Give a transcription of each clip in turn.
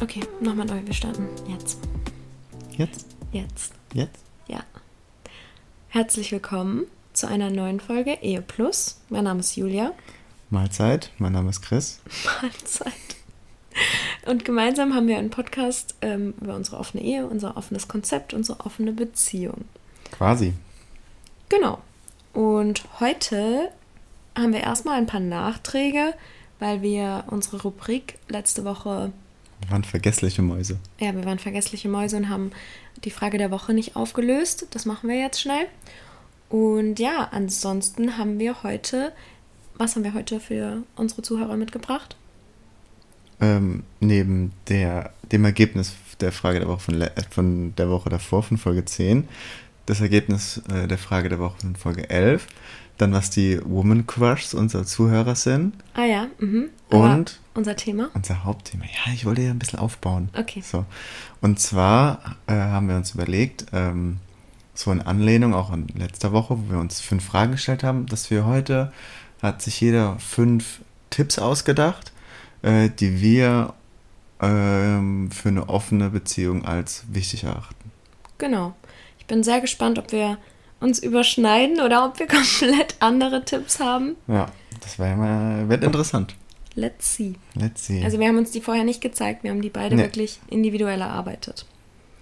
Okay, nochmal neu, wir starten. Jetzt. Jetzt? Jetzt. Jetzt? Ja. Herzlich willkommen zu einer neuen Folge Ehe Plus. Mein Name ist Julia. Mahlzeit, mein Name ist Chris. Mahlzeit. Und gemeinsam haben wir einen Podcast ähm, über unsere offene Ehe, unser offenes Konzept, unsere offene Beziehung. Quasi. Genau. Und heute haben wir erstmal ein paar Nachträge, weil wir unsere Rubrik letzte Woche, Wir waren vergessliche Mäuse. ja, wir waren vergessliche Mäuse und haben die Frage der Woche nicht aufgelöst. Das machen wir jetzt schnell. Und ja, ansonsten haben wir heute, was haben wir heute für unsere Zuhörer mitgebracht? Ähm, neben der, dem Ergebnis der Frage der Woche von, von der Woche davor, von Folge 10, das Ergebnis äh, der Frage der Woche von Folge 11, dann was die Woman Crushs unserer Zuhörer sind Ah ja, mhm. Und unser Thema? unser Hauptthema. Ja, ich wollte ja ein bisschen aufbauen. Okay. So. Und zwar äh, haben wir uns überlegt, ähm, so in Anlehnung auch an letzter Woche, wo wir uns fünf Fragen gestellt haben, dass wir heute, hat sich jeder fünf Tipps ausgedacht, äh, die wir ähm, für eine offene Beziehung als wichtig erachten. Genau. Ich bin sehr gespannt, ob wir uns überschneiden oder ob wir komplett andere Tipps haben. Ja, das wäre mal, wird interessant. Let's see. Let's see. Also wir haben uns die vorher nicht gezeigt, wir haben die beide Nee. wirklich individuell erarbeitet.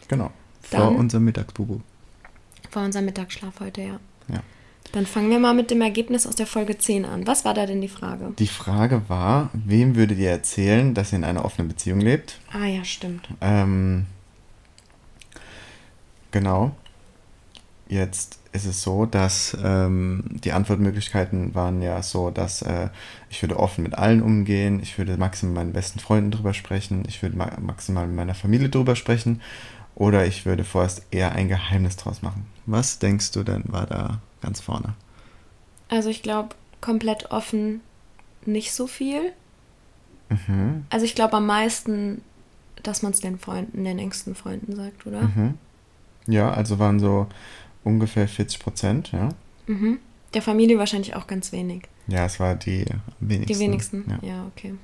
genau. Vor Dann- unserem Mittagsbubu. Vor unserem Mittagsschlaf heute, ja. Ja. Dann fangen wir mal mit dem Ergebnis aus der Folge 10 an. Was war da denn die Frage? Die Frage war, wem würdet ihr erzählen, dass ihr in einer offenen Beziehung lebt? Ah ja, stimmt. Ähm, genau. Jetzt ist es so, dass ähm, die Antwortmöglichkeiten waren ja so, dass äh, ich würde offen mit allen umgehen, ich würde maximal mit meinen besten Freunden drüber sprechen, ich würde ma maximal mit meiner Familie drüber sprechen oder ich würde vorerst eher ein Geheimnis draus machen. Was denkst du denn war da ganz vorne? Also ich glaube, komplett offen nicht so viel. Mhm. Also ich glaube am meisten, dass man es den Freunden, den engsten Freunden sagt, oder? Mhm. Ja, also waren so ungefähr 40 Prozent, ja. Mhm. Der Familie wahrscheinlich auch ganz wenig. Ja, es war die wenigsten. Die wenigsten. Ja. ja okay.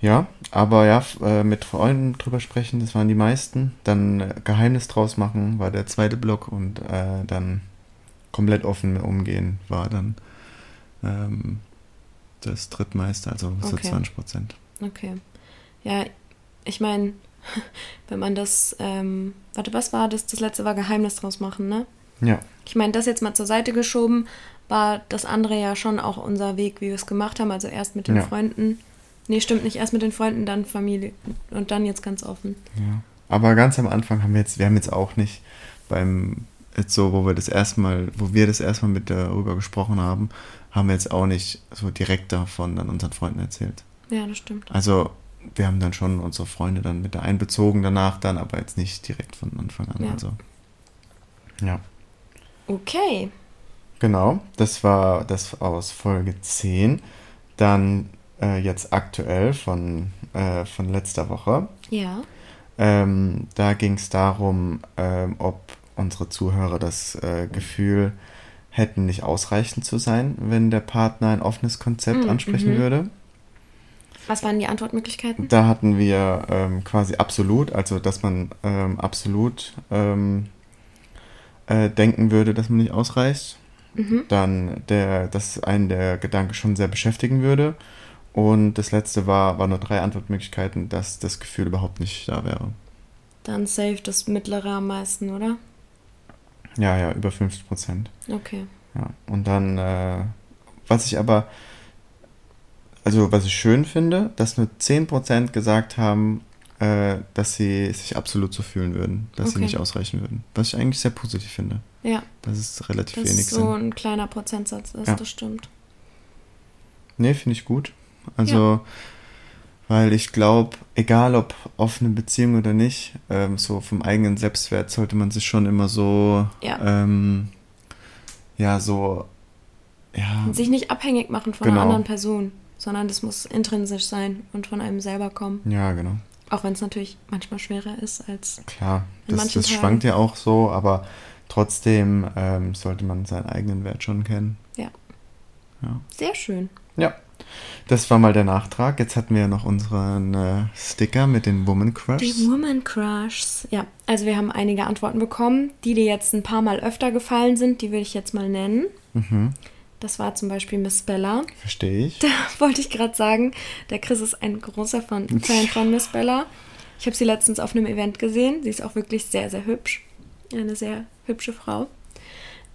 Ja, aber ja, äh, mit Freunden drüber sprechen, das waren die meisten. Dann äh, Geheimnis draus machen war der zweite Block und äh, dann komplett offen umgehen war dann ähm, das drittmeiste, also so Okay. 20 Prozent. Okay. Ja, ich meine, wenn man das, ähm, warte, was war das? Das letzte war Geheimnis draus machen, ne? Ja, Ich meine, das jetzt mal zur Seite geschoben, war das andere ja schon auch unser Weg, wie wir es gemacht haben. Also erst mit den Ja. Freunden. Nee, stimmt nicht. Erst mit den Freunden, dann Familie. Und dann jetzt ganz offen. ja. Aber ganz am Anfang haben wir jetzt, wir haben jetzt auch nicht beim, jetzt so, wo wir das erstmal, wo wir das erstmal mit darüber gesprochen haben, haben wir jetzt auch nicht so direkt davon dann unseren Freunden erzählt. Ja, das stimmt. Also wir haben dann schon unsere Freunde dann mit einbezogen danach dann, aber jetzt nicht direkt von Anfang an. Ja. Also ja, Okay. genau. Das war das aus Folge 10. Dann äh, jetzt aktuell von, äh, von letzter Woche. Ja. Ähm, da ging es darum, ähm, ob unsere Zuhörer das äh, Gefühl hätten, nicht ausreichend zu sein, wenn der Partner ein offenes Konzept Mm, ansprechen mhm. würde. Was waren die Antwortmöglichkeiten? Da hatten wir ähm, quasi absolut, also dass man ähm, absolut ähm, äh, denken würde, dass man nicht ausreicht. Mhm. Dann der, dass einen der Gedanke schon sehr beschäftigen würde. Und das letzte war, war nur drei Antwortmöglichkeiten, dass das Gefühl überhaupt nicht da wäre. Dann safe das mittlere am meisten, oder? Ja, ja, über 50 Prozent. Okay. Ja. Und dann, äh, was ich aber also was ich schön finde, dass nur 10% gesagt haben, äh, dass sie sich absolut so fühlen würden, dass sie Okay. nicht ausreichen würden. Was ich eigentlich sehr positiv finde. Ja, Dass es relativ dass wenig es so ein kleiner Prozentsatz ist, Ja. das stimmt. Nee, finde ich gut. Also, weil ich glaube, egal ob offene Beziehung oder nicht, ähm, so vom eigenen Selbstwert sollte man sich schon immer so, Ja. ähm, ja, so, ja, Und sich nicht abhängig machen von Genau. einer anderen Person, sondern das muss intrinsisch sein und von einem selber kommen. ja, genau. Auch wenn es natürlich manchmal schwerer ist als. Klar, das, das schwankt ja auch so, aber trotzdem ähm, sollte man seinen eigenen Wert schon kennen. Ja. Ja. Sehr schön. Ja, das war mal der Nachtrag. Jetzt hatten wir ja noch unseren äh, Sticker mit den Woman Crushs. Die Woman Crushs. Ja, also wir haben einige Antworten bekommen. Die, die jetzt ein paar Mal öfter gefallen sind, die will ich jetzt mal nennen. Mhm, Das war zum Beispiel Miss Bella. verstehe ich. Da wollte ich gerade sagen, der Chris ist ein großer Fan, Fan von Miss Bella. Ich habe sie letztens auf einem Event gesehen. Sie ist auch wirklich sehr, sehr hübsch. Eine sehr hübsche Frau.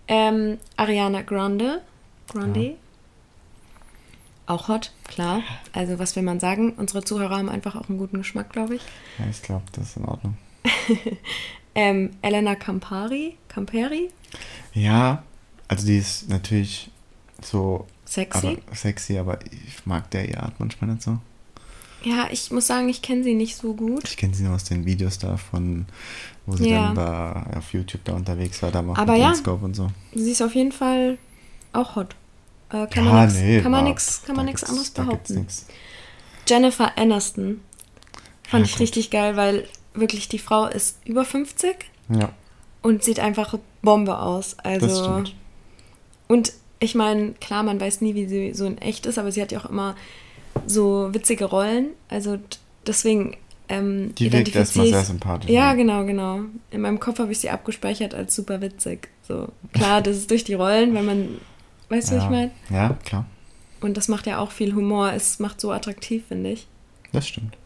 Ähm, Ariana Grande. Grande. Auch hot, klar. Also was will man sagen? Unsere Zuhörer haben einfach auch einen guten Geschmack, glaube ich. Ja, ich glaube, das ist in Ordnung. Ähm, Elena Campari. Camperi. Ja, also die ist natürlich so Sexy. aber, sexy, aber ich mag der ihr Art manchmal nicht so. Ja, ich muss sagen, ich kenne sie nicht so gut. Ich kenne sie nur aus den Videos da von, wo sie Ja. dann da auf YouTube da unterwegs war, da macht Aber mit ja. Inscope und so. Sie ist auf jeden Fall auch hot. Äh, kann Ja, man nix, nee, kann man nix, kann man nix anderes behaupten. Jennifer Aniston fand Ja, ich gut. richtig geil, weil wirklich die Frau ist über 50 Ja, und sieht einfach Bombe aus. das Also stimmt. Ich meine, klar, man weiß nie, wie sie so in echt ist, aber sie hat ja auch immer so witzige Rollen. Also deswegen ähm, Die wirkt erstmal sehr sympathisch. Ja, ne? genau, genau. In meinem Kopf habe ich sie abgespeichert als super witzig. So klar, das ist durch die Rollen, wenn man, weißt du, was ja. ich meine? Ja, klar. Und das macht ja auch viel Humor. Es macht so attraktiv, finde ich. Das stimmt.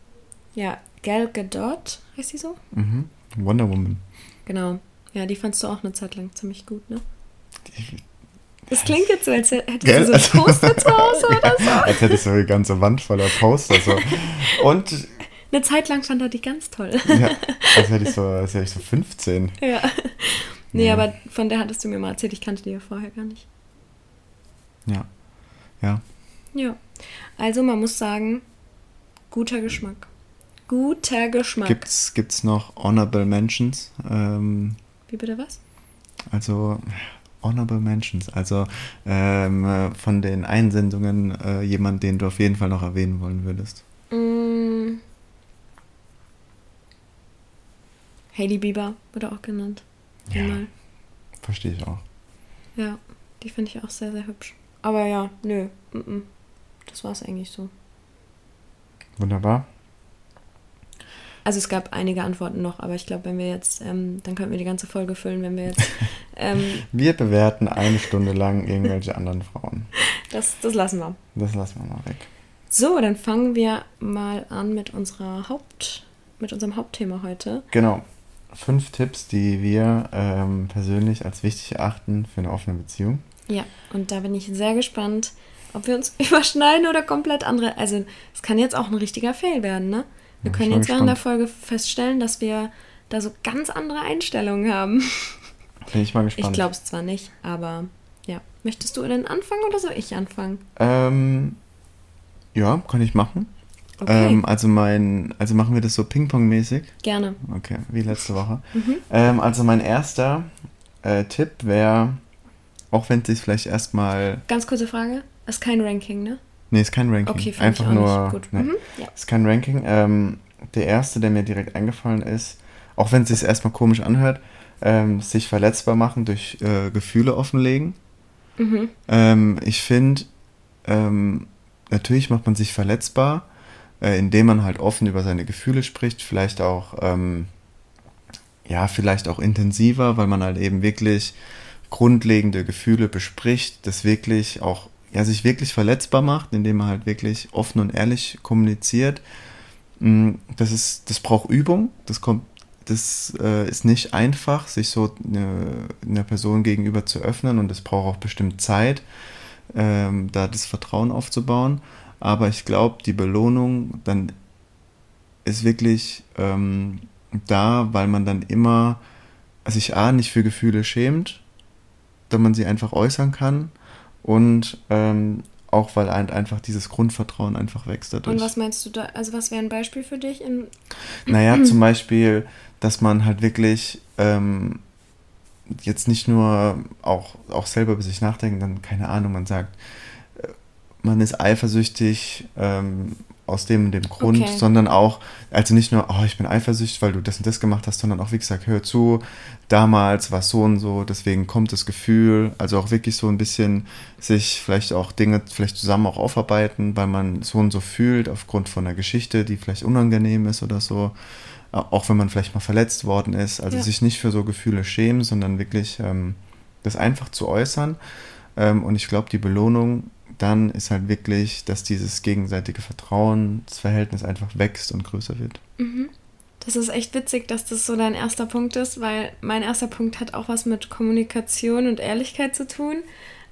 Ja, Gal Gadot, heißt sie so? Mhm. Wonder Woman. Genau. Ja, die fandst du auch eine Zeit lang ziemlich gut, ne? Die, Das klingt jetzt so, als hättest Gell? du so ein Poster zu Hause oder so. als hätte ich so eine ganze Wand voller Poster. So. Und Eine Zeit lang fand er die ganz toll. ja, als hätte ich so, als hätte ich so 15. ja. Nee, Ja. aber von der hattest du mir mal erzählt, ich kannte die ja vorher gar nicht. Ja. Ja. Ja. Also man muss sagen, guter Geschmack. Guter Geschmack. Gibt's, gibt's noch Honorable Mentions? Ähm, Wie bitte was? also Honorable Mentions. Also ähm, äh, von den Einsendungen äh, jemand, den du auf jeden Fall noch erwähnen wollen würdest. Mm. Hailey Bieber wurde auch genannt. Ja. Einmal. Verstehe ich auch. Ja, die finde ich auch sehr, sehr hübsch. Aber ja, nö. mm, mm. Das war es eigentlich so. Wunderbar. Also es gab einige Antworten noch, aber ich glaube, wenn wir jetzt, ähm, dann könnten wir die ganze Folge füllen, wenn wir jetzt, ähm, Wir bewerten eine Stunde lang irgendwelche anderen Frauen. das, das lassen wir. Das lassen wir mal weg. So, dann fangen wir mal an mit unserer Haupt, mit unserem Hauptthema heute. Genau. Fünf Tipps, die wir ähm, persönlich als wichtig erachten für eine offene Beziehung. Ja, und da bin ich sehr gespannt, ob wir uns überschneiden oder komplett andere. Also, es kann jetzt auch ein richtiger Fail werden, ne? Wir können jetzt während der. Folge feststellen, dass wir da so ganz andere Einstellungen haben. Bin ich mal gespannt. Ich glaube es zwar nicht, aber ja. Möchtest du denn anfangen oder soll ich anfangen? Ähm, ja, kann ich machen. Okay. Ähm, also mein, also machen wir das so Ping-Pong-mäßig. Gerne. Okay, wie letzte Woche. Mhm. Ähm, also mein erster äh, Tipp wäre, auch wenn es sich vielleicht erstmal, Ganz kurze Frage. Das ist kein Ranking, ne? Nee, ist kein Ranking. Okay, einfach auch nur, nicht gut. Nee, Mhm, ja. ist kein Ranking. Ähm, der erste, der mir direkt eingefallen ist, auch wenn es sich erstmal komisch anhört, ähm, sich verletzbar machen durch äh, Gefühle offenlegen. Mhm. Ähm, ich finde, ähm, natürlich macht man sich verletzbar, äh, indem man halt offen über seine Gefühle spricht, vielleicht auch, ähm, ja, vielleicht auch intensiver, weil man halt eben wirklich grundlegende Gefühle bespricht, das wirklich auch, ja, sich wirklich verletzbar macht, indem man halt wirklich offen und ehrlich kommuniziert. Mm, Das ist, das braucht Übung, das kommt, das äh, ist nicht einfach, sich so eine, einer Person gegenüber zu öffnen und es braucht auch bestimmt Zeit, ähm, da das Vertrauen aufzubauen. aber ich glaube, die Belohnung dann ist wirklich ähm, da, weil man dann immer sich A nicht für Gefühle schämt, da man sie einfach äußern kann und ähm, auch weil ein, einfach dieses Grundvertrauen einfach wächst dadurch. Und was meinst du da, also was wäre ein Beispiel für dich? In naja, zum Beispiel, dass man halt wirklich ähm, jetzt nicht nur auch, auch selber über sich nachdenken, dann keine Ahnung, man sagt, äh, man ist eifersüchtig ähm, aus dem und dem Grund, okay. sondern auch, also nicht nur, oh, ich bin eifersüchtig, weil du das und das gemacht hast, sondern auch, wie gesagt, hör zu, damals war es so und so, deswegen kommt das Gefühl, also auch wirklich so ein bisschen sich vielleicht auch Dinge vielleicht zusammen auch aufarbeiten, weil man so und so fühlt, aufgrund von einer Geschichte, die vielleicht unangenehm ist oder so, auch wenn man vielleicht mal verletzt worden ist, also ja. sich nicht für so Gefühle schämen, sondern wirklich ähm, das einfach zu äußern. Ähm, und ich glaube, die Belohnung dann ist halt wirklich, dass dieses gegenseitige Vertrauensverhältnis einfach wächst und größer wird. Mhm. Das ist echt witzig, dass das so dein erster Punkt ist, weil mein erster Punkt hat auch was mit Kommunikation und Ehrlichkeit zu tun.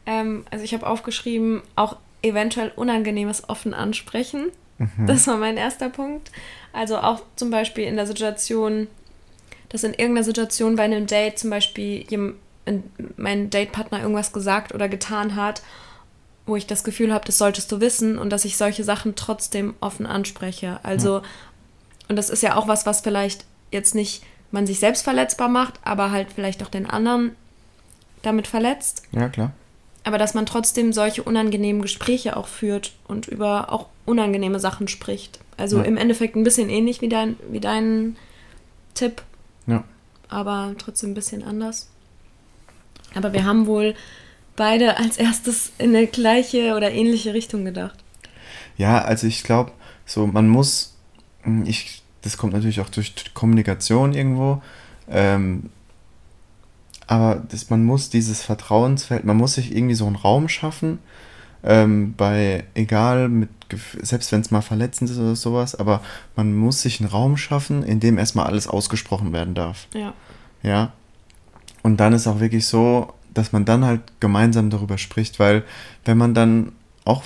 Ähm, also ich habe aufgeschrieben, auch eventuell Unangenehmes offen ansprechen. Mhm. Das war mein erster Punkt. Also auch zum Beispiel in der Situation, dass in irgendeiner Situation bei einem Date zum Beispiel mein Datepartner irgendwas gesagt oder getan hat wo ich das Gefühl habe, das solltest du wissen und dass ich solche Sachen trotzdem offen anspreche. Also, ja. und das ist ja auch was, was vielleicht jetzt nicht man sich selbst verletzbar macht, aber halt vielleicht auch den anderen damit verletzt. Ja, klar. Aber dass man trotzdem solche unangenehmen Gespräche auch führt und über auch unangenehme Sachen spricht. Also ja. im Endeffekt ein bisschen ähnlich wie dein, wie dein Tipp. Ja. Aber trotzdem ein bisschen anders. Aber wir haben wohl beide als erstes in eine gleiche oder ähnliche Richtung gedacht. Ja, also ich glaube, so man muss, hm, ich, das kommt natürlich auch durch Kommunikation irgendwo, ähm, aber das, man muss dieses Vertrauensfeld, man muss sich irgendwie so einen Raum schaffen, ähm, bei, egal, mit, selbst wenn es mal verletzend ist oder sowas, aber man muss sich einen Raum schaffen, in dem erstmal alles ausgesprochen werden darf. Ja. Ja. Und dann ist auch wirklich so, dass man dann halt gemeinsam darüber spricht, weil wenn man dann auch,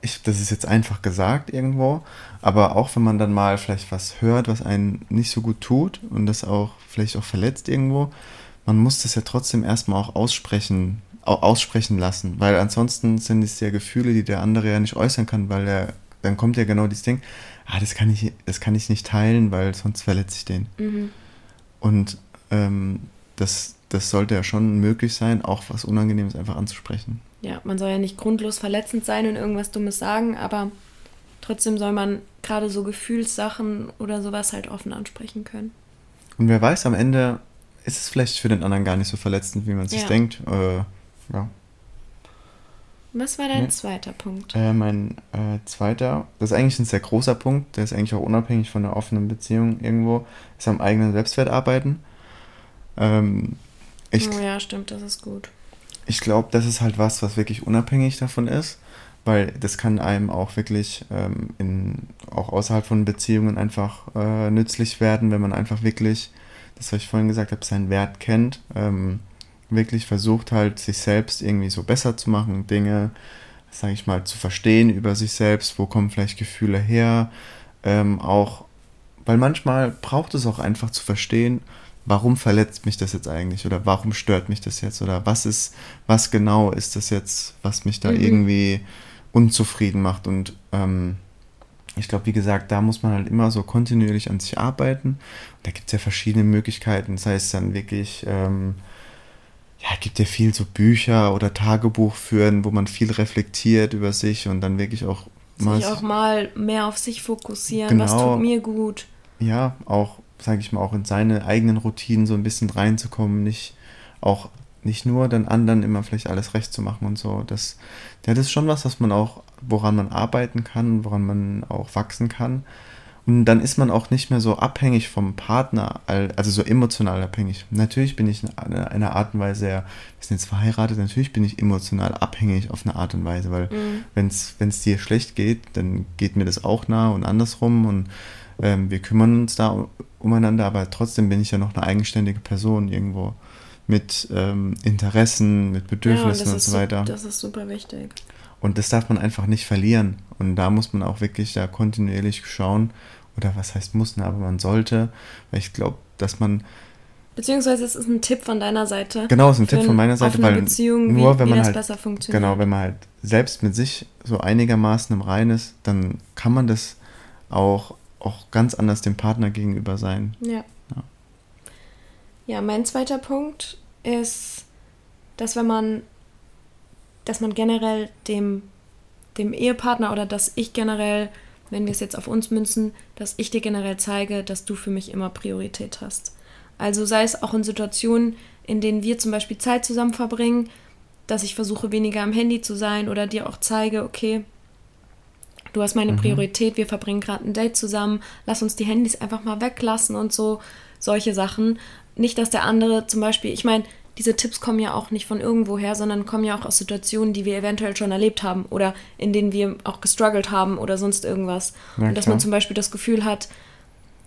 ich, das ist jetzt einfach gesagt irgendwo, aber auch wenn man dann mal vielleicht was hört, was einen nicht so gut tut und das auch vielleicht auch verletzt irgendwo, man muss das ja trotzdem erstmal auch aussprechen, auch aussprechen lassen, weil ansonsten sind es ja Gefühle, die der andere ja nicht äußern kann, weil er, dann kommt ja genau dieses Ding, ah, das kann ich, das kann ich nicht teilen, weil sonst verletze ich den. Mhm. Und ähm, das, das sollte ja schon möglich sein, auch was Unangenehmes einfach anzusprechen. Ja, man soll ja nicht grundlos verletzend sein und irgendwas Dummes sagen, aber trotzdem soll man gerade so Gefühlssachen oder sowas halt offen ansprechen können. Und wer weiß, am Ende ist es vielleicht für den anderen gar nicht so verletzend, wie man sich ja. denkt. Äh, ja. Was war dein ja. zweiter Punkt? Äh, mein äh, zweiter, das ist eigentlich ein sehr großer Punkt, der ist eigentlich auch unabhängig von der offenen Beziehung irgendwo, ist am eigenen Selbstwert arbeiten. Ähm, ich, oh ja, stimmt, das ist gut. Ich glaube, das ist halt was, was wirklich unabhängig davon ist, weil das kann einem auch wirklich ähm, in, auch außerhalb von Beziehungen einfach äh, nützlich werden, wenn man einfach wirklich, das, was ich vorhin gesagt habe, seinen Wert kennt, ähm, wirklich versucht halt, sich selbst irgendwie so besser zu machen, Dinge, sage ich mal, zu verstehen über sich selbst, wo kommen vielleicht Gefühle her, ähm, auch, weil manchmal braucht es auch einfach zu verstehen, warum verletzt mich das jetzt eigentlich oder warum stört mich das jetzt oder was ist, was genau ist das jetzt, was mich da mhm. irgendwie unzufrieden macht und ähm, ich glaube, wie gesagt, da muss man halt immer so kontinuierlich an sich arbeiten. Da gibt es ja verschiedene Möglichkeiten, sei es dann wirklich, ähm, ja, gibt ja viel so Bücher oder Tagebuch führen, wo man viel reflektiert über sich und dann wirklich auch mal. Sich auch mal mehr auf sich fokussieren, genau, was tut mir gut. Ja, auch sage ich mal, auch in seine eigenen Routinen so ein bisschen reinzukommen, nicht auch nicht nur den anderen immer vielleicht alles recht zu machen und so. Das, ja, das ist schon was, was man auch, woran man arbeiten kann, woran man auch wachsen kann. Und dann ist man auch nicht mehr so abhängig vom Partner, also so emotional abhängig. Natürlich bin ich in einer Art und Weise, wir sind jetzt verheiratet, natürlich bin ich emotional abhängig auf eine Art und Weise, weil mhm. wenn es dir schlecht geht, dann geht mir das auch nah und andersrum und ähm, wir kümmern uns da umeinander, aber trotzdem bin ich ja noch eine eigenständige Person irgendwo. Mit ähm, Interessen, mit Bedürfnissen ja, und, und so weiter. Das ist super wichtig. Und das darf man einfach nicht verlieren. Und da muss man auch wirklich da kontinuierlich schauen, oder was heißt muss, ne, aber man sollte, weil ich glaube, dass man. Beziehungsweise es ist ein Tipp von deiner Seite. Genau, es ist ein Tipp von meiner Seite, weil Beziehung, nur wie, wenn man das halt, besser funktioniert. Genau, wenn man halt selbst mit sich so einigermaßen im Rein ist, dann kann man das auch, auch ganz anders dem Partner gegenüber sein. Ja. Ja, mein zweiter Punkt ist, dass wenn man, dass man generell dem, dem Ehepartner oder dass ich generell wenn wir es jetzt auf uns münzen, dass ich dir generell zeige, dass du für mich immer Priorität hast. Also sei es auch in Situationen, in denen wir zum Beispiel Zeit zusammen verbringen, dass ich versuche, weniger am Handy zu sein oder dir auch zeige, okay, du hast meine mhm. Priorität, wir verbringen gerade ein Date zusammen, lass uns die Handys einfach mal weglassen und so, solche Sachen. Nicht, dass der andere zum Beispiel, ich meine, diese Tipps kommen ja auch nicht von irgendwoher, sondern kommen ja auch aus Situationen, die wir eventuell schon erlebt haben oder in denen wir auch gestruggelt haben oder sonst irgendwas. Ja, und dass man zum Beispiel das Gefühl hat,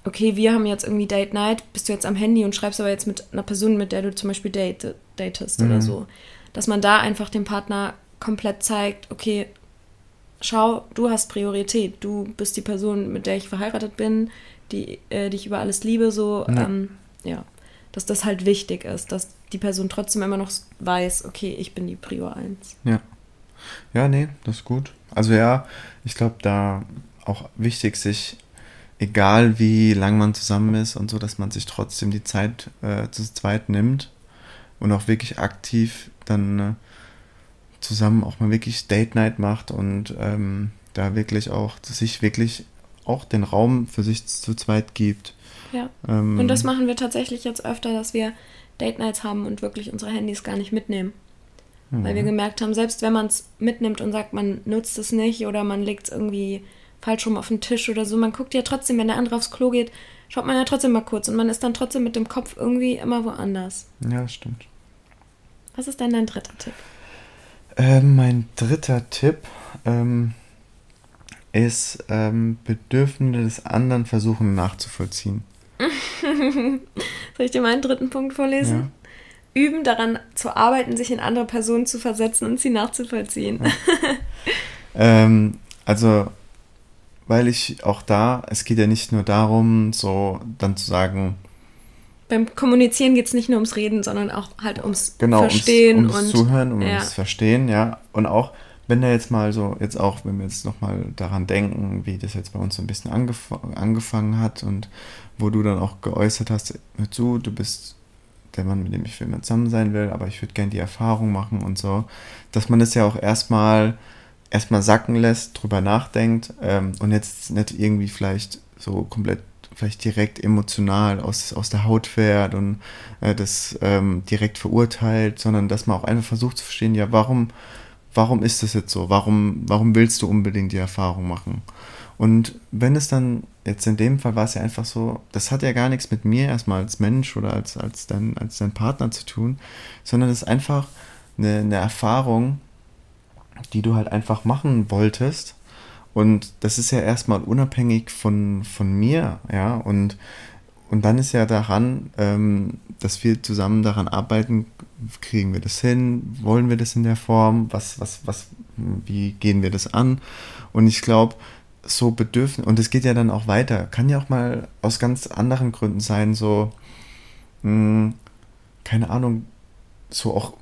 okay, wir haben jetzt irgendwie Date Night, bist du jetzt am Handy und schreibst aber jetzt mit einer Person, mit der du zum Beispiel date, datest mhm. oder so. Dass man da einfach dem Partner komplett zeigt, okay, schau, du hast Priorität, du bist die Person, mit der ich verheiratet bin, die, äh, die ich über alles liebe, so, ja. Ähm, ja. Dass das halt wichtig ist, dass die Person trotzdem immer noch weiß, okay, ich bin die Prior 1. Ja. Ja, nee, das ist gut. Also ja, ich glaube, da auch wichtig, sich, egal wie lang man zusammen ist und so, dass man sich trotzdem die Zeit äh, zu zweit nimmt und auch wirklich aktiv dann äh, zusammen auch mal wirklich Date Night macht und ähm, da wirklich auch sich wirklich auch den Raum für sich zu zweit gibt. Ja. Ähm, und das machen wir tatsächlich jetzt öfter, dass wir Date Nights haben und wirklich unsere Handys gar nicht mitnehmen. Mhm. Weil wir gemerkt haben, selbst wenn man es mitnimmt und sagt, man nutzt es nicht oder man legt es irgendwie falsch rum auf den Tisch oder so, man guckt ja trotzdem, wenn der andere aufs Klo geht, schaut man ja trotzdem mal kurz und man ist dann trotzdem mit dem Kopf irgendwie immer woanders. Ja, stimmt. Was ist denn dein dritter Tipp? Ähm, mein dritter Tipp ähm, ist ähm, Bedürfnisse des anderen versuchen nachzuvollziehen. Soll ich dir meinen dritten Punkt vorlesen? Ja. Üben daran zu arbeiten, sich in andere Personen zu versetzen und sie nachzuvollziehen. Ja. ähm, also, weil ich auch da, es geht ja nicht nur darum, so dann zu sagen, beim Kommunizieren geht es nicht nur ums Reden, sondern auch halt ums genau, Verstehen ums, ums und Zuhören und ja. ums Verstehen, ja. Und auch wenn da jetzt mal so, jetzt auch, wenn wir jetzt nochmal daran denken, wie das jetzt bei uns so ein bisschen angef angefangen hat und wo du dann auch geäußert hast, hör zu, du bist der Mann, mit dem ich immer zusammen sein will, aber ich würde gerne die Erfahrung machen und so, dass man das ja auch erstmal erstmal sacken lässt, drüber nachdenkt ähm, und jetzt nicht irgendwie vielleicht so komplett vielleicht direkt emotional aus, aus der Haut fährt und äh, das ähm, direkt verurteilt, sondern dass man auch einfach versucht zu verstehen, ja, warum warum ist das jetzt so? Warum, warum willst du unbedingt die Erfahrung machen? Und wenn es dann, jetzt in dem Fall war es ja einfach so, das hat ja gar nichts mit mir erstmal als Mensch oder als, als, dein, als dein Partner zu tun, sondern es ist einfach eine, eine Erfahrung, die du halt einfach machen wolltest. Und das ist ja erstmal unabhängig von, von mir, ja. Und, und dann ist ja daran, ähm, dass wir zusammen daran arbeiten kriegen wir das hin? Wollen wir das in der Form? Was, was, was, wie gehen wir das an? Und ich glaube, so bedürfen, und es geht ja dann auch weiter, kann ja auch mal aus ganz anderen Gründen sein, so, mh, hm, keine Ahnung, so auch,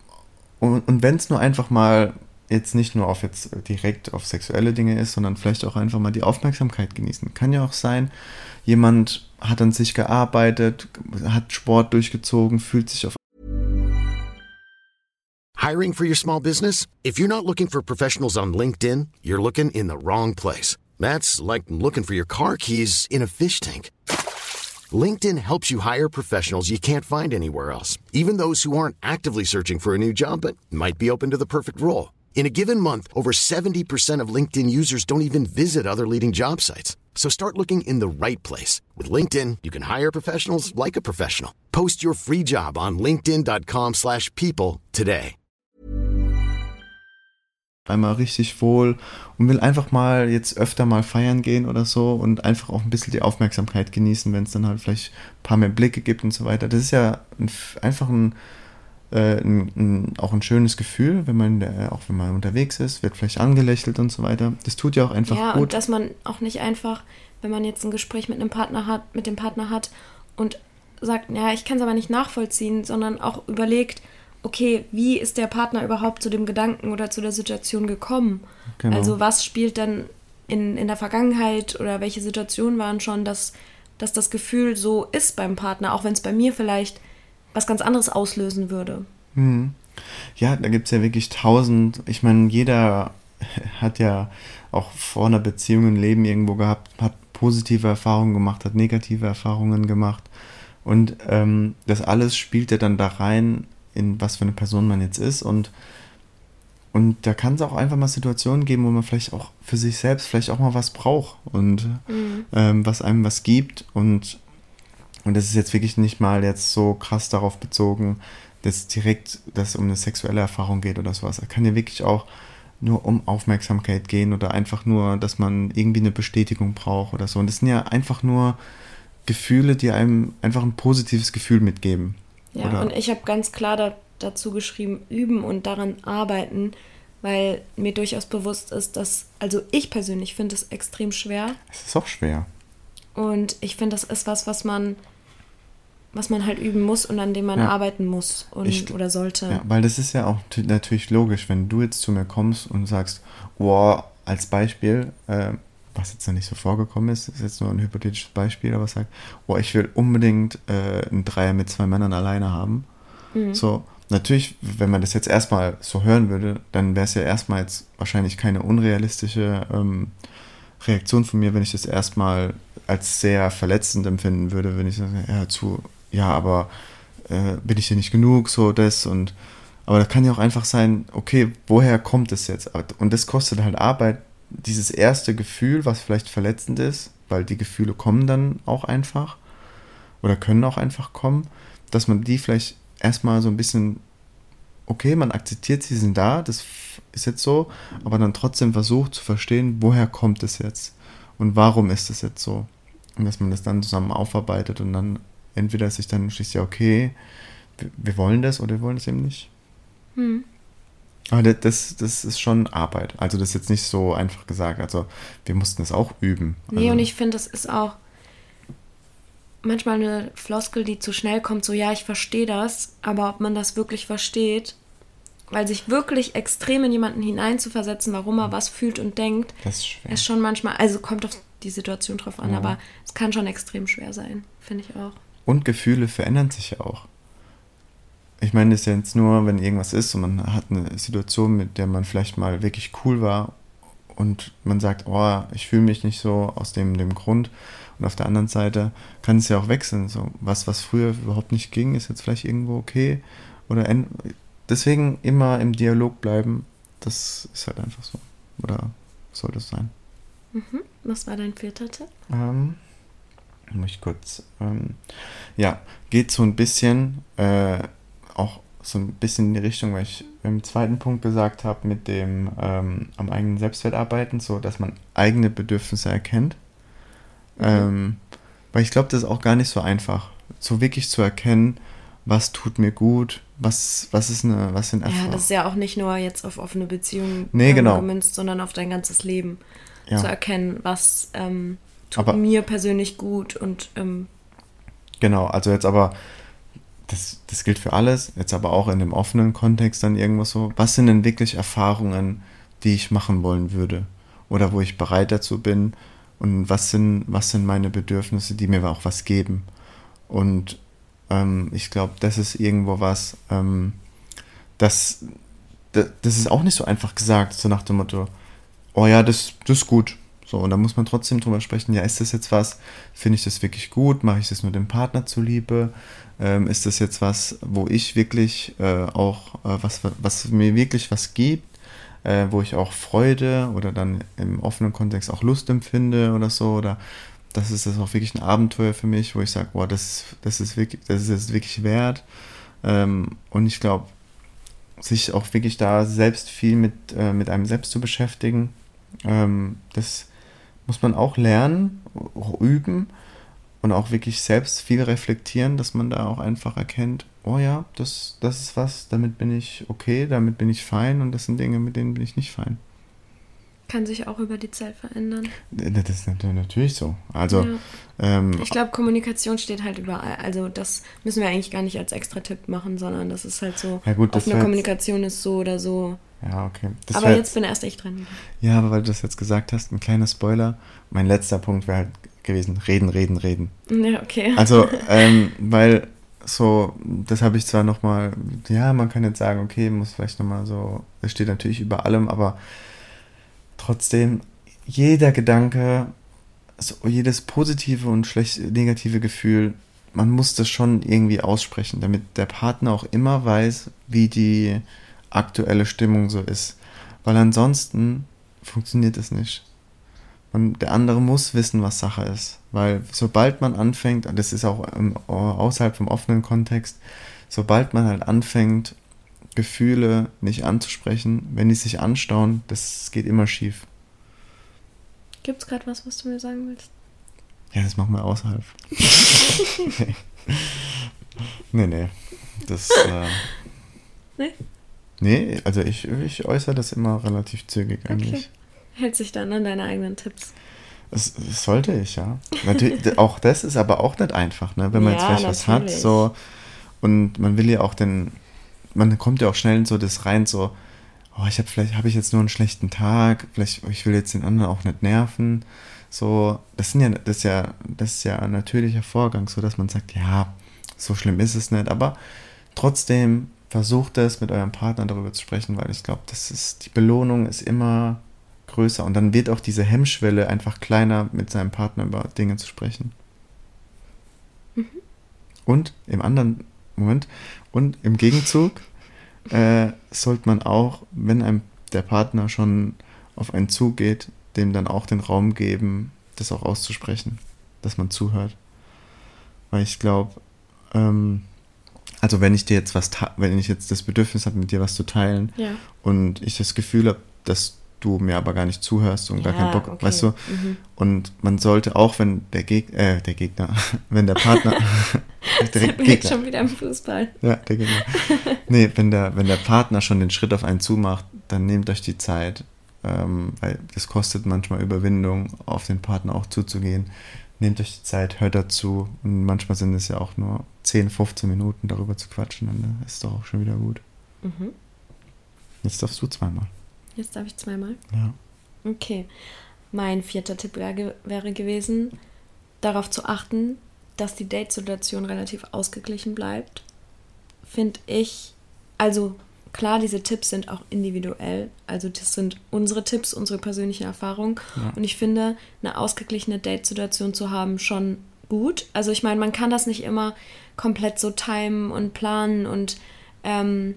und, und wenn es nur einfach mal jetzt nicht nur auf jetzt direkt auf sexuelle Dinge ist, sondern vielleicht auch einfach mal die Aufmerksamkeit genießen. Kann ja auch sein, jemand hat an sich gearbeitet, hat Sport durchgezogen, fühlt sich auf Hiring for your small business? If you're not looking for professionals on LinkedIn, you're looking in the wrong place. That's like looking for your car keys in a fish tank. LinkedIn helps you hire professionals you can't find anywhere else, even those who aren't actively searching for a new job but might be open to the perfect role. In a given month, over 70% of LinkedIn users don't even visit other leading job sites. So start looking in the right place. With LinkedIn, you can hire professionals like a professional. Post your free job on linkedin.com slash people today. einmal richtig wohl und will einfach mal jetzt öfter mal feiern gehen oder so und einfach auch ein bisschen die Aufmerksamkeit genießen, wenn es dann halt vielleicht ein paar mehr Blicke gibt und so weiter. Das ist ja ein, einfach ein, äh, ein, ein, auch ein schönes Gefühl, wenn man äh, auch wenn man unterwegs ist, wird vielleicht angelächelt und so weiter. Das tut ja auch einfach ja, gut. und dass man auch nicht einfach, wenn man jetzt ein Gespräch mit einem Partner hat, mit dem Partner hat und sagt, ja, ich kann es aber nicht nachvollziehen, sondern auch überlegt, okay, wie ist der Partner überhaupt zu dem Gedanken oder zu der Situation gekommen? Genau. Also was spielt denn in, in der Vergangenheit oder welche Situationen waren schon, dass, dass das Gefühl so ist beim Partner, auch wenn es bei mir vielleicht was ganz anderes auslösen würde. Mhm. Ja, da gibt es ja wirklich tausend, ich meine, jeder hat ja auch vor einer Beziehung ein Leben irgendwo gehabt, hat positive Erfahrungen gemacht, hat negative Erfahrungen gemacht. Und ähm, das alles spielt ja dann da rein, in was für eine Person man jetzt ist. Und, und da kann es auch einfach mal Situationen geben, wo man vielleicht auch für sich selbst vielleicht auch mal was braucht und mhm. ähm, was einem was gibt. Und, und das ist jetzt wirklich nicht mal jetzt so krass darauf bezogen, dass direkt dass es um eine sexuelle Erfahrung geht oder sowas. Er kann ja wirklich auch nur um Aufmerksamkeit gehen oder einfach nur, dass man irgendwie eine Bestätigung braucht oder so. Und das sind ja einfach nur Gefühle, die einem einfach ein positives Gefühl mitgeben. Ja, oder? und ich habe ganz klar da, dazu geschrieben, üben und daran arbeiten, weil mir durchaus bewusst ist, dass, also ich persönlich finde es extrem schwer. Es ist auch schwer. Und ich finde, das ist was, was man, was man halt üben muss und an dem man ja. arbeiten muss und, ich, oder sollte. Ja, weil das ist ja auch natürlich logisch, wenn du jetzt zu mir kommst und sagst, wow, als Beispiel, äh, was jetzt noch nicht so vorgekommen ist, ist jetzt nur ein hypothetisches Beispiel, aber sagt, oh, ich will unbedingt äh, einen Dreier mit zwei Männern alleine haben. Mhm. So, natürlich, wenn man das jetzt erstmal so hören würde, dann wäre es ja erstmal jetzt wahrscheinlich keine unrealistische ähm, Reaktion von mir, wenn ich das erstmal als sehr verletzend empfinden würde, wenn ich sage, ja, zu, ja, aber äh, bin ich hier nicht genug, so das und aber da kann ja auch einfach sein, okay, woher kommt es jetzt? Und das kostet halt Arbeit, dieses erste Gefühl, was vielleicht verletzend ist, weil die Gefühle kommen dann auch einfach oder können auch einfach kommen, dass man die vielleicht erstmal so ein bisschen, okay, man akzeptiert, sie sind da, das ist jetzt so, aber dann trotzdem versucht zu verstehen, woher kommt es jetzt und warum ist es jetzt so. Und dass man das dann zusammen aufarbeitet und dann entweder sich dann schließt, ja, okay, wir, wollen das oder wir wollen das eben nicht. Hm. Aber das, das ist schon Arbeit. Also das ist jetzt nicht so einfach gesagt. Also wir mussten es auch üben. Nee, also, und ich finde, das ist auch manchmal eine Floskel, die zu schnell kommt, so ja, ich verstehe das, aber ob man das wirklich versteht, weil sich wirklich extrem in jemanden hineinzuversetzen, warum er was fühlt und denkt, das ist, ist schon manchmal, also kommt auf die Situation drauf an, ja. aber es kann schon extrem schwer sein, finde ich auch. Und Gefühle verändern sich ja auch ich meine, das ist ja jetzt nur, wenn irgendwas ist und man hat eine Situation, mit der man vielleicht mal wirklich cool war und man sagt, oh, ich fühle mich nicht so aus dem, dem Grund. Und auf der anderen Seite kann es ja auch wechseln. So, was, was früher überhaupt nicht ging, ist jetzt vielleicht irgendwo okay. Oder deswegen immer im Dialog bleiben, das ist halt einfach so. Oder soll das sein? Mhm. Was war dein vierter Tipp? Ähm, muss ich kurz. Ähm, ja, geht so ein bisschen. Äh, auch so ein bisschen in die Richtung, weil ich im zweiten Punkt gesagt habe, mit dem ähm, am eigenen Selbstwert arbeiten, so dass man eigene Bedürfnisse erkennt. Mhm. Ähm, weil ich glaube, das ist auch gar nicht so einfach, so wirklich zu erkennen, was tut mir gut, was, was ist eine, was sind Erfahrungen. Ja, das ist ja auch nicht nur jetzt auf offene Beziehungen nee, genau. gemünzt, sondern auf dein ganzes Leben ja. zu erkennen, was ähm, tut aber, mir persönlich gut und ähm, genau, also jetzt aber das, das gilt für alles, jetzt aber auch in dem offenen Kontext dann irgendwo so, was sind denn wirklich Erfahrungen, die ich machen wollen würde oder wo ich bereit dazu bin? Und was sind, was sind meine Bedürfnisse, die mir auch was geben. Und ähm, ich glaube, das ist irgendwo was, ähm, das, das, das ist auch nicht so einfach gesagt, so nach dem Motto, oh ja, das, das ist gut, so, und da muss man trotzdem drüber sprechen, ja, ist das jetzt was, finde ich das wirklich gut, mache ich das nur dem Partner zuliebe, ähm, ist das jetzt was, wo ich wirklich äh, auch, äh, was, was mir wirklich was gibt, äh, wo ich auch Freude oder dann im offenen Kontext auch Lust empfinde oder so, oder das ist das auch wirklich ein Abenteuer für mich, wo ich sage, boah, das, das ist wirklich, das ist jetzt wirklich wert. Ähm, und ich glaube, sich auch wirklich da selbst viel mit, äh, mit einem selbst zu beschäftigen, ähm, das muss man auch lernen, auch üben. und auch wirklich selbst viel reflektieren, dass man da auch einfach erkennt, oh ja, das, das ist was, damit bin ich okay, damit bin ich fein und das sind Dinge, mit denen bin ich nicht fein. Kann sich auch über die Zeit verändern. Das ist natürlich so. Also, ja. ähm, ich glaube, Kommunikation steht halt überall. Also, das müssen wir eigentlich gar nicht als extra Tipp machen, sondern das ist halt so. Ja, gut, offene Kommunikation ist so oder so. Ja, okay. Das aber jetzt bin erst ich dran. Ja, aber weil du das jetzt gesagt hast, ein kleiner Spoiler. Mein letzter Punkt wäre halt gewesen: reden, reden, reden. Ja, okay. Also, ähm, weil so, das habe ich zwar nochmal, ja, man kann jetzt sagen, okay, muss vielleicht nochmal so, das steht natürlich über allem, aber trotzdem, jeder Gedanke, so jedes positive und schlecht, negative Gefühl, man muss das schon irgendwie aussprechen, damit der Partner auch immer weiß, wie die aktuelle Stimmung so ist. Weil ansonsten funktioniert es nicht. Man, der andere muss wissen, was Sache ist. Weil sobald man anfängt, das ist auch im, außerhalb vom offenen Kontext, sobald man halt anfängt, Gefühle nicht anzusprechen, wenn die sich anstauen, das geht immer schief. Gibt es gerade was, was du mir sagen willst? Ja, das machen wir außerhalb. nee. nee, nee. Das. Äh, nee? Nee, also ich, ich äußere das immer relativ zügig eigentlich. Okay. Hält sich dann an deine eigenen Tipps. Das, das sollte ich, ja. Natürlich, auch das ist aber auch nicht einfach, ne? Wenn man ja, jetzt vielleicht was hat, so und man will ja auch den, man kommt ja auch schnell in so das rein, so, oh, ich habe vielleicht, habe ich jetzt nur einen schlechten Tag, vielleicht, ich will jetzt den anderen auch nicht nerven. So, das sind ja, das ist ja, das ist ja ein natürlicher Vorgang, so dass man sagt, ja, so schlimm ist es nicht, aber trotzdem versucht es mit eurem Partner darüber zu sprechen, weil ich glaube, das ist, die Belohnung ist immer größer und dann wird auch diese Hemmschwelle einfach kleiner, mit seinem Partner über Dinge zu sprechen. Mhm. Und im anderen Moment, und im Gegenzug äh, sollte man auch, wenn einem der Partner schon auf einen zugeht, dem dann auch den Raum geben, das auch auszusprechen, dass man zuhört. Weil ich glaube, ähm, also wenn ich dir jetzt was, wenn ich jetzt das Bedürfnis habe, mit dir was zu teilen ja. und ich das Gefühl habe, dass du mir aber gar nicht zuhörst und ja, gar keinen Bock, okay. weißt du? Mhm. Und man sollte auch, wenn der Gegner, äh, der Gegner, wenn der Partner, der Gegner, schon wieder im Fußball. Ja, der Gegner. nee, wenn der, wenn der Partner schon den Schritt auf einen zumacht, dann nehmt euch die Zeit, ähm, weil das kostet manchmal Überwindung, auf den Partner auch zuzugehen. Nehmt euch die Zeit, hört dazu und manchmal sind es ja auch nur 10, 15 Minuten darüber zu quatschen, dann ist doch auch schon wieder gut. Mhm. Jetzt darfst du zweimal. Jetzt darf ich zweimal? Ja. Okay. Mein vierter Tipp wäre, wäre gewesen, darauf zu achten, dass die Date-Situation relativ ausgeglichen bleibt. Finde ich, also klar, diese Tipps sind auch individuell. Also das sind unsere Tipps, unsere persönliche Erfahrung. Ja. Und ich finde, eine ausgeglichene Date-Situation zu haben schon gut. Also ich meine, man kann das nicht immer komplett so timen und planen und ähm,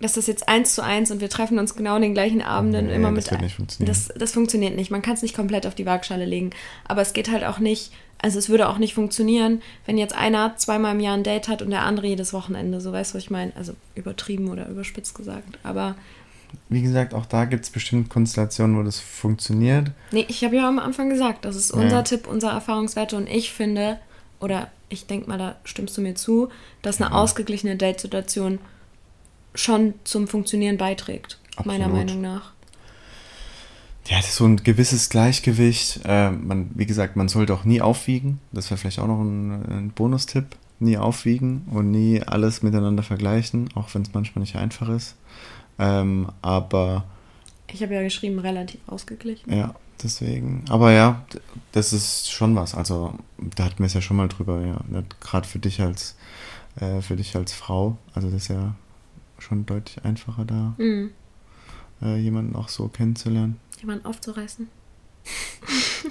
dass das jetzt eins zu eins und wir treffen uns genau in den gleichen Abenden nee, immer mit. Das, wird nicht funktionieren. Das, das funktioniert nicht. Man kann es nicht komplett auf die Waagschale legen. Aber es geht halt auch nicht, also es würde auch nicht funktionieren, wenn jetzt einer zweimal im Jahr ein Date hat und der andere jedes Wochenende. So weißt du, was ich meine? Also übertrieben oder überspitzt gesagt. Aber. Wie gesagt, auch da gibt es bestimmt Konstellationen, wo das funktioniert. Nee, ich habe ja am Anfang gesagt, das ist unser ja. Tipp, unser Erfahrungswerte und ich finde, oder ich denke mal, da stimmst du mir zu, dass eine ja. ausgeglichene Date-Situation schon zum Funktionieren beiträgt, Absolut. meiner Meinung nach. Ja, das ist so ein gewisses Gleichgewicht. Äh, man, wie gesagt, man sollte auch nie aufwiegen. Das wäre vielleicht auch noch ein, ein Bonustipp. Nie aufwiegen und nie alles miteinander vergleichen, auch wenn es manchmal nicht einfach ist. Ähm, aber. Ich habe ja geschrieben, relativ ausgeglichen. Ja, deswegen. Aber ja, das ist schon was. Also, da hatten wir es ja schon mal drüber, ja. Gerade für dich als, äh, für dich als Frau. Also, das ist ja schon deutlich einfacher da, mhm. äh, jemanden auch so kennenzulernen. Jemanden aufzureißen.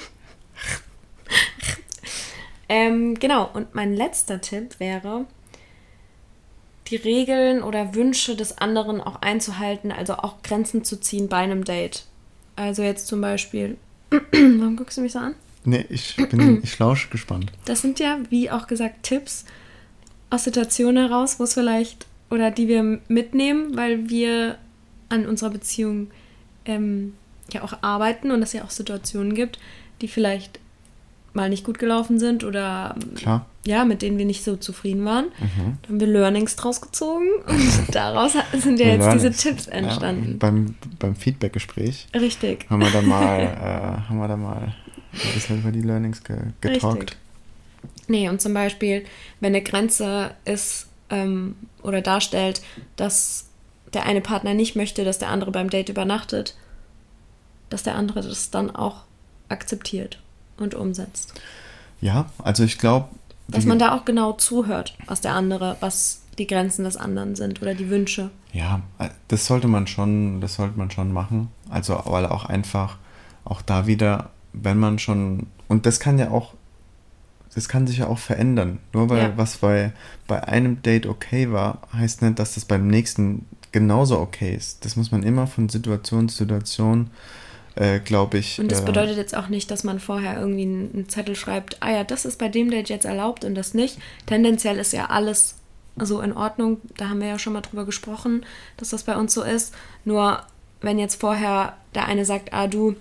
ähm, genau, und mein letzter Tipp wäre, die Regeln oder Wünsche des anderen auch einzuhalten, also auch Grenzen zu ziehen bei einem Date. Also jetzt zum Beispiel, warum guckst du mich so an? Nee, ich bin, ich lausche gespannt. Das sind ja, wie auch gesagt, Tipps aus Situationen heraus, wo es vielleicht oder die wir mitnehmen, weil wir an unserer Beziehung ähm, ja auch arbeiten und es ja auch Situationen gibt, die vielleicht mal nicht gut gelaufen sind oder Klar. ja, mit denen wir nicht so zufrieden waren. Da haben wir Learnings draus gezogen und daraus sind ja jetzt diese Tipps entstanden. Ja, beim, beim Feedback-Gespräch Richtig. haben wir da mal, äh, haben wir da mal ein bisschen über die Learnings ge getalkt. Nee, und zum Beispiel, wenn eine Grenze ist ähm, oder darstellt, dass der eine Partner nicht möchte, dass der andere beim Date übernachtet, dass der andere das dann auch akzeptiert und umsetzt. Ja, also ich glaube, Dass man da auch genau zuhört, was der andere, was die Grenzen des anderen sind oder die Wünsche. Ja, äh, das sollte man schon, das sollte man schon machen. Also, weil auch einfach, auch da wieder, wenn man schon, und das kann ja auch, das kann sich ja auch verändern. Nur weil Ja. was bei, bei einem Date okay war, heißt nicht, dass das beim nächsten genauso okay ist. Das muss man immer von Situation zu Situation, äh, glaube ich. Und das äh, bedeutet jetzt auch nicht, dass man vorher irgendwie einen einen Zettel schreibt, ah ja, das ist bei dem Date jetzt erlaubt und das nicht. Tendenziell ist ja alles so in Ordnung. Da haben wir ja schon mal drüber gesprochen, dass das bei uns so ist. Nur wenn jetzt vorher der eine sagt, ah du,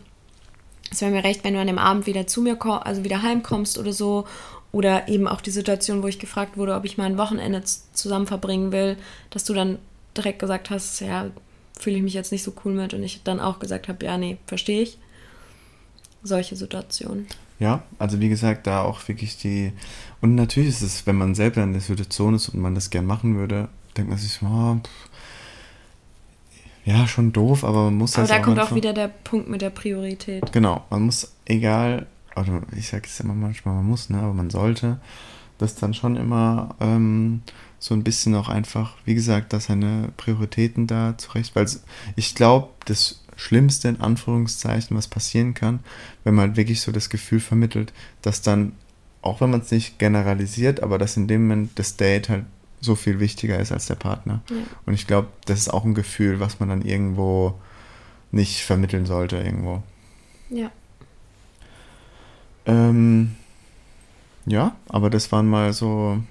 es wäre mir recht, wenn du an dem Abend wieder zu mir kommst, also wieder heimkommst oder so. Oder eben auch die Situation, wo ich gefragt wurde, ob ich mal ein Wochenende zusammen verbringen will, dass du dann direkt gesagt hast, ja, fühle ich mich jetzt nicht so cool mit und ich dann auch gesagt habe, ja, nee, verstehe ich. Solche Situationen. Ja, also wie gesagt, da auch wirklich die. Und natürlich ist es, wenn man selber in der Situation ist und man das gern machen würde, denkt man sich, oh, ja, schon doof, aber man muss Aber das da auch kommt auch wieder der Punkt mit der Priorität. Genau, man muss, egal, oder ich sage es immer manchmal, man muss, ne, aber man sollte das dann schon immer ähm, so ein bisschen auch einfach, wie gesagt, dass seine Prioritäten da zurecht, weil ich glaube, das Schlimmste in Anführungszeichen, was passieren kann, wenn man halt wirklich so das Gefühl vermittelt, dass dann, auch wenn man es nicht generalisiert, aber dass in dem Moment das Date halt so viel wichtiger ist als der Partner. Ja. Und ich glaube, das ist auch ein Gefühl, was man dann irgendwo nicht vermitteln sollte irgendwo. Ja. Ähm, ja, aber das waren mal so.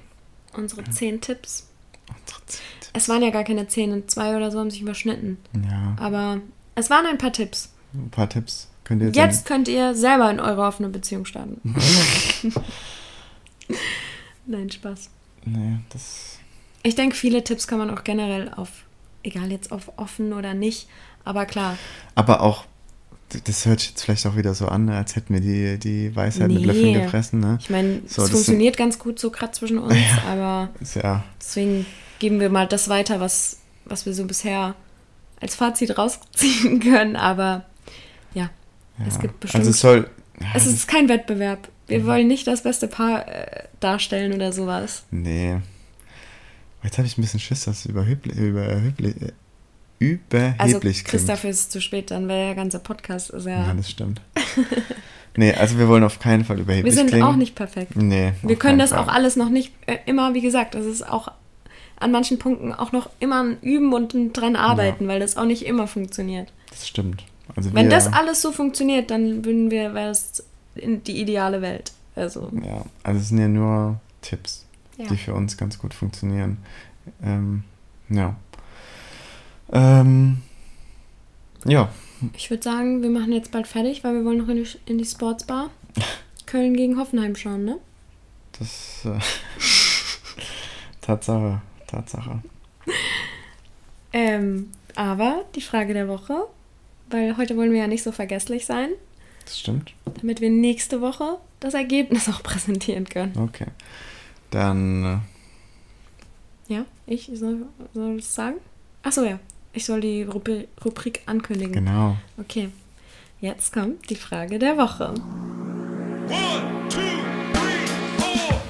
Unsere zehn Tipps. unsere zehn Tipps. Es waren ja gar keine zehn und zwei oder so haben sich überschnitten. Ja, Aber es waren ein paar Tipps. ein paar Tipps. Könnt ihr jetzt. Jetzt könnt ihr selber in eure offene Beziehung starten. Nein, Spaß. Nee, das. Ich denke, viele Tipps kann man auch generell auf, egal jetzt auf offen oder nicht, aber klar, Aber auch. Das hört sich jetzt vielleicht auch wieder so an, als hätten wir die, die Weisheit mit Nee. Löffeln gefressen, ne? ich meine, So, es funktioniert ganz gut so gerade zwischen uns, aber Ist ja. deswegen geben wir mal das weiter, was, was wir so bisher als Fazit rausziehen können, aber ja, ja. es gibt bestimmt. Also es soll. Ja, es ist kein Wettbewerb. Wir wollen nicht das beste Paar äh, darstellen oder sowas. Nee. Jetzt habe ich ein bisschen Schiss, dass es überheblich, überheblich, äh, Also überheblich Chris, klingt. dafür ist es zu spät, dann wäre der ganze Podcast ist ja. Ja, das stimmt. nee, also wir wollen auf keinen Fall wir überheblich sind klingen. auch nicht perfekt. Nee. Wir können das Fall. auch alles noch nicht äh, immer, wie gesagt, das ist auch an manchen Punkten auch noch immer ein Üben und ein dran arbeiten, weil das auch nicht immer funktioniert. Das stimmt. Also Wenn wir, das alles so funktioniert, dann würden wir, wäre es die ideale Welt. Also, Ja, also es sind ja nur Tipps, ja. die für uns ganz gut funktionieren. Ähm, ja. Ähm, ja, Ich würde sagen, wir machen jetzt bald fertig, weil wir wollen noch in die, in die Sportsbar. Köln gegen Hoffenheim schauen, ne? das äh, Tatsache, Tatsache. Ähm, aber die Frage der Woche, weil heute wollen wir ja nicht so vergesslich sein, Das stimmt. damit wir nächste Woche das Ergebnis auch präsentieren können. Okay. Dann äh, Ja, ich soll, soll es sagen? Achso, ja. Ich soll die Rubri Rubrik ankündigen. genau. Okay. Jetzt kommt die Frage der Woche. One, two, three, four.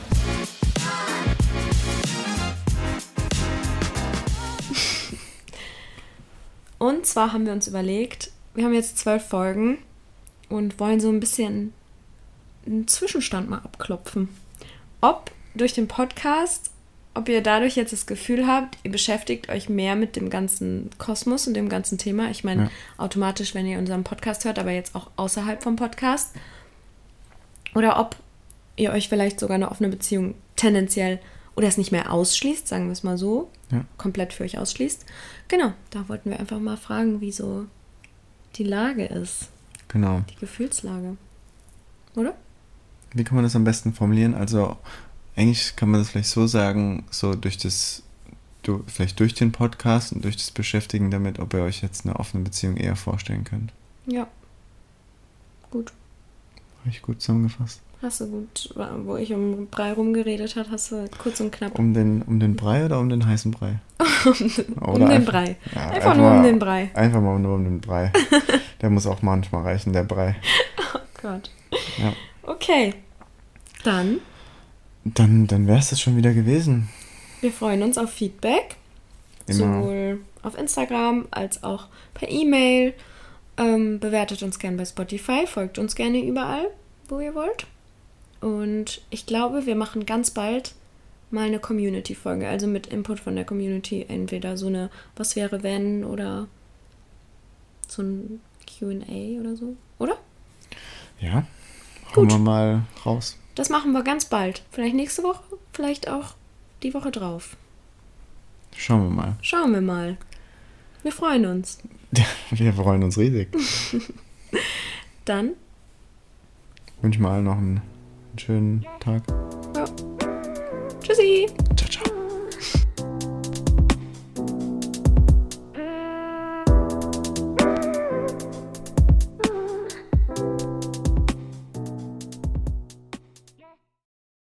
Und zwar haben wir uns überlegt, wir haben jetzt zwölf Folgen und wollen so ein bisschen einen Zwischenstand mal abklopfen. Ob durch den Podcast, ob ihr dadurch jetzt das Gefühl habt, ihr beschäftigt euch mehr mit dem ganzen Kosmos und dem ganzen Thema. Ich meine, Ja. automatisch, wenn ihr unseren Podcast hört, aber jetzt auch außerhalb vom Podcast. Oder ob ihr euch vielleicht sogar eine offene Beziehung tendenziell oder es nicht mehr ausschließt, sagen wir es mal so, Ja. komplett für euch ausschließt. Genau, da wollten wir einfach mal fragen, wie so die Lage ist, Genau. die Gefühlslage. Oder? wie kann man das am besten formulieren? Also eigentlich kann man das vielleicht so sagen, so durch das, du, vielleicht durch den Podcast und durch das Beschäftigen damit, ob ihr euch jetzt eine offene Beziehung eher vorstellen könnt. Ja. Gut. Habe ich gut zusammengefasst. Hast du gut, wo ich um Brei rumgeredet habe, hast du kurz und knapp. Um den, um den Brei oder um den heißen Brei? um den einfach- Brei. Ja, einfach, nur um den Brei. Einfach mal nur um den Brei. Der muss auch manchmal reichen, der Brei. Gott. Ja. Okay. Dann, Dann, dann wäre es das schon wieder gewesen. wir freuen uns auf Feedback. Immer. Sowohl auf Instagram als auch per E-Mail. Ähm, bewertet uns gerne bei Spotify, folgt uns gerne überall, wo ihr wollt. Und ich glaube, wir machen ganz bald mal eine Community-Folge, also mit Input von der Community. Entweder so eine Was wäre wenn oder so ein QA oder so. Oder? Ja. Hauen Gut. wir mal raus. Das machen wir ganz bald. Vielleicht nächste Woche, vielleicht auch die Woche drauf. Schauen wir mal. Schauen wir mal. Wir freuen uns. Wir freuen uns riesig. Dann, Wünschen wir allen noch einen schönen Tag. ja. Tschüssi.